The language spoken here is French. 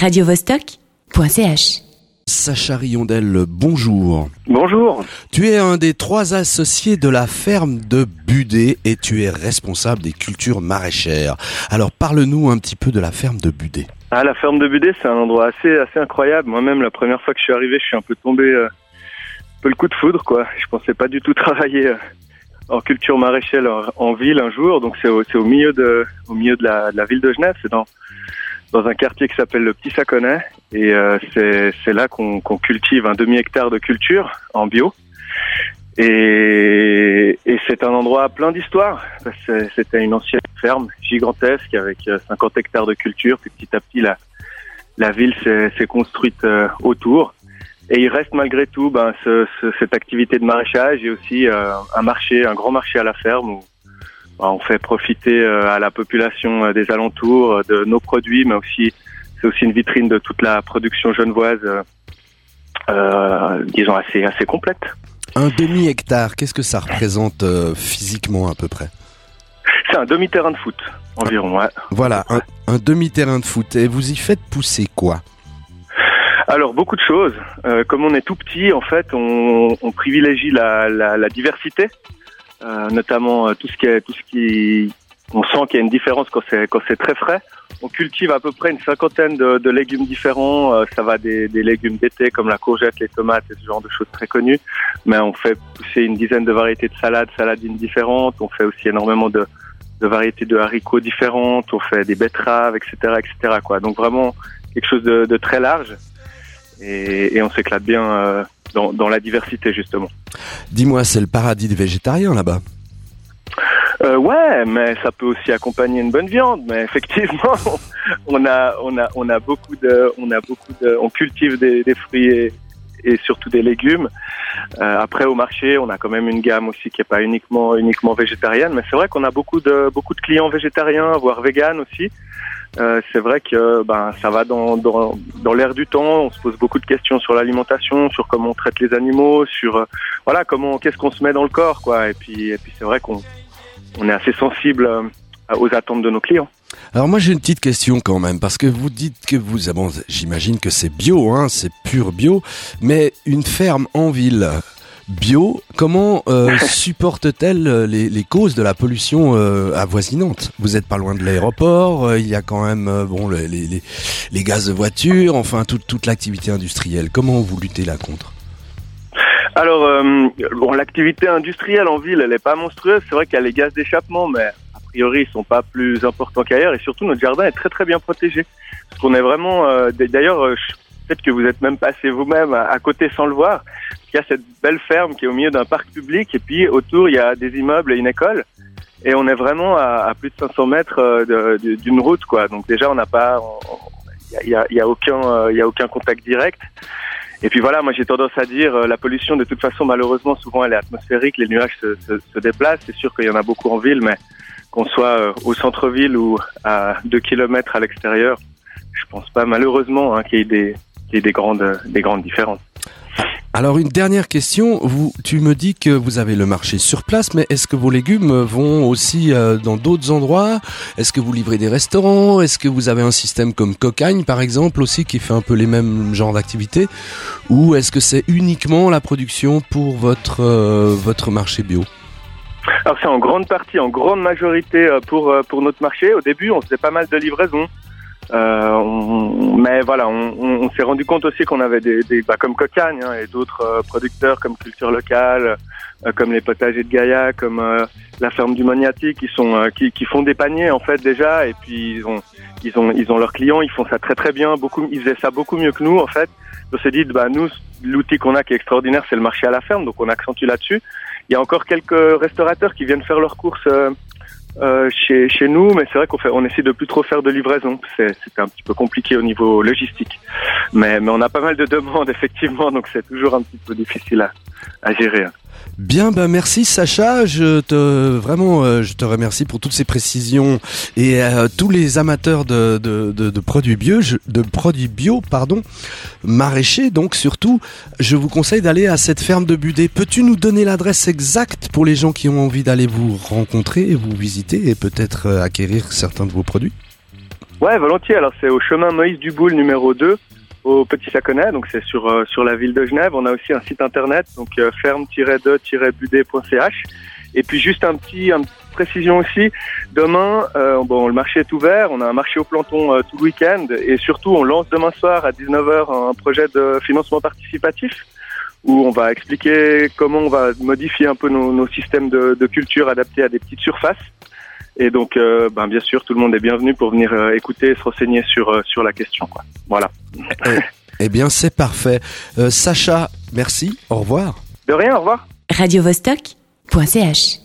radiovostok.ch. Sacha Riondel, bonjour. Bonjour. Tu es un des trois associés de la ferme de Budé et tu es responsable des cultures maraîchères. Alors parle-nous un petit peu de la ferme de Budé. Ah, la ferme de Budé, c'est un endroit assez, assez incroyable. Moi-même, la première fois que je suis arrivé, je suis un peu tombé, euh, un peu le coup de foudre, quoi. Je pensais pas du tout travailler euh, en culture maraîchère en, en ville un jour. Donc c'est au, c'est au milieu de, au milieu de la, de la ville de Genève. C'est dans, dans un quartier qui s'appelle le Petit Saconnet. Et euh, c'est, là qu'on, qu'on cultive un demi-hectare de culture en bio. Et, et c'est un endroit plein d'histoires. C'était une ancienne ferme gigantesque avec euh, 50 hectares de culture. Puis petit à petit, la, la ville s'est, construite euh, autour. Et il reste malgré tout ben, ce, ce- cette activité de maraîchage et aussi euh, un marché, un grand marché à la ferme où on fait profiter euh, à la population euh, des alentours euh, de nos produits, mais aussi c'est aussi une vitrine de toute la production genevoise, euh, disons assez assez complète. Un demi-hectare, qu'est-ce que ça représente euh, physiquement à peu près? C'est un demi-terrain de foot environ. Ouais. Voilà, un, un demi-terrain de foot. Et vous y faites pousser quoi? Alors beaucoup de choses. Euh, comme on est tout petit, en fait, on, on privilégie la, la, la diversité, notamment euh, tout ce qui est tout ce qui on sent qu'il y a une différence quand c'est quand c'est très frais. On cultive à peu près une cinquantaine de, de légumes différents. Euh, ça va des, des légumes d'été comme la courgette, les tomates et ce genre de choses très connues. Mais on fait pousser une dizaine de variétés de salades, saladines différentes. On fait aussi énormément de, de variétés de haricots différentes. On fait des betteraves, etc., etc. Quoi. Donc vraiment quelque chose de, de très large et, et on s'éclate bien euh, dans, dans la diversité justement. Dis-moi, c'est le paradis des végétariens là-bas. Euh, ouais, mais ça peut aussi accompagner une bonne viande. Mais effectivement, on a on a on a beaucoup de on a beaucoup de on cultive des, des fruits et, et surtout des légumes. Euh, après au marché, on a quand même une gamme aussi qui est pas uniquement uniquement végétarienne, mais c'est vrai qu'on a beaucoup de beaucoup de clients végétariens, voire véganes aussi. Euh, c'est vrai que ben ça va dans dans dans l'air du temps. On se pose beaucoup de questions sur l'alimentation, sur comment on traite les animaux, sur euh, voilà comment qu'est-ce qu'on se met dans le corps quoi. Et puis et puis c'est vrai qu'on on est assez sensible euh, aux attentes de nos clients. Alors moi j'ai une petite question quand même, parce que vous dites que vous... ah j'imagine que c'est bio, hein, c'est pur bio, mais une ferme en ville bio, comment euh, supporte-t-elle euh, les, causes de la pollution euh, avoisinante? Vous êtes pas loin de l'aéroport, il y a quand même bon les, les, gaz de voiture, enfin toute, l'activité industrielle. Comment vous luttez là contre? Alors bon, l'activité industrielle en ville, elle est pas monstrueuse. C'est vrai qu'il y a les gaz d'échappement, mais a priori ils sont pas plus importants qu'ailleurs. Et surtout notre jardin est très très bien protégé. Parce qu'on est vraiment. D'ailleurs, peut-être que vous êtes même passé vous-même à, côté sans le voir. Il y a cette belle ferme qui est au milieu d'un parc public et puis autour il y a des immeubles et une école. Et on est vraiment à, plus de 500 mètres euh, d'une route, quoi. Donc déjà, on n'a pas, il y a, aucun, contact direct. Et puis voilà, moi j'ai tendance à dire, euh, la pollution de toute façon, malheureusement, souvent elle est atmosphérique, les nuages se, déplacent. C'est sûr qu'il y en a beaucoup en ville, mais qu'on soit euh, au centre-ville ou à deux kilomètres à l'extérieur, je pense pas malheureusement hein, qu'il y ait des, qu'il y ait des grandes, des grandes différences. Alors une dernière question, vous, tu me dis que vous avez le marché sur place, mais est-ce que vos légumes vont aussi euh, dans d'autres endroits? Est-ce que vous livrez des restaurants? Est-ce que vous avez un système comme Cocagne par exemple aussi qui fait un peu les mêmes genres d'activités? Ou est-ce que c'est uniquement la production pour votre euh, votre marché bio? Alors c'est en grande partie, en grande majorité euh, pour pour notre marché. Au début, on faisait pas mal de livraisons, Euh, on- mais voilà, on, on- on s'est rendu compte aussi qu'on avait des, des bah, comme Cocagne hein, et d'autres euh, producteurs comme Culture Locale, euh, comme les potagers de Gaïa, comme euh, la ferme du Moniati, qui sont euh, qui, qui font des paniers en fait déjà, et puis ils ont ils ont ils ont leurs clients, ils font ça très très bien, beaucoup ils faisaient ça beaucoup mieux que nous en fait. On s'est dit bah nous l'outil qu'on a qui est extraordinaire, c'est le marché à la ferme, donc on accentue là-dessus. Il y a encore quelques restaurateurs qui viennent faire leurs courses euh, chez, chez nous, mais c'est vrai qu'on fait, on essaie de plus trop faire de livraison. C'est, un petit peu compliqué au niveau logistique. Mais, mais on a pas mal de demandes, effectivement, donc c'est toujours un petit peu difficile à, à gérer. Bien, ben merci Sacha. Je te vraiment, euh, je te remercie pour toutes ces précisions et euh, tous les amateurs de, produits bio, de produits bio, pardon, maraîchers. Donc surtout, je vous conseille d'aller à cette ferme de Budé. Peux-tu nous donner l'adresse exacte pour les gens qui ont envie d'aller vous rencontrer vous visiter et peut-être euh, acquérir certains de vos produits? Ouais, volontiers. Alors c'est au chemin Moïse Duboul numéro 2 au Petit Saconnet, donc c'est sur euh, sur la ville de Genève. On a aussi un site internet, donc euh, ferme-de-budé.ch. Et puis juste un petit, une précision aussi, demain, euh, bon, le marché est ouvert, on a un marché au planton euh, tout le week-end, et surtout on lance demain soir à 19h un projet de financement participatif où on va expliquer comment on va modifier un peu nos, nos systèmes de, de, culture adaptés à des petites surfaces. Et donc, euh, ben, bien sûr, tout le monde est bienvenu pour venir euh, écouter et se renseigner sur, euh, sur la question. Quoi. Voilà. Eh, eh bien, c'est parfait. Sacha, merci. Au revoir. De rien, au revoir. Radio -Vostok .ch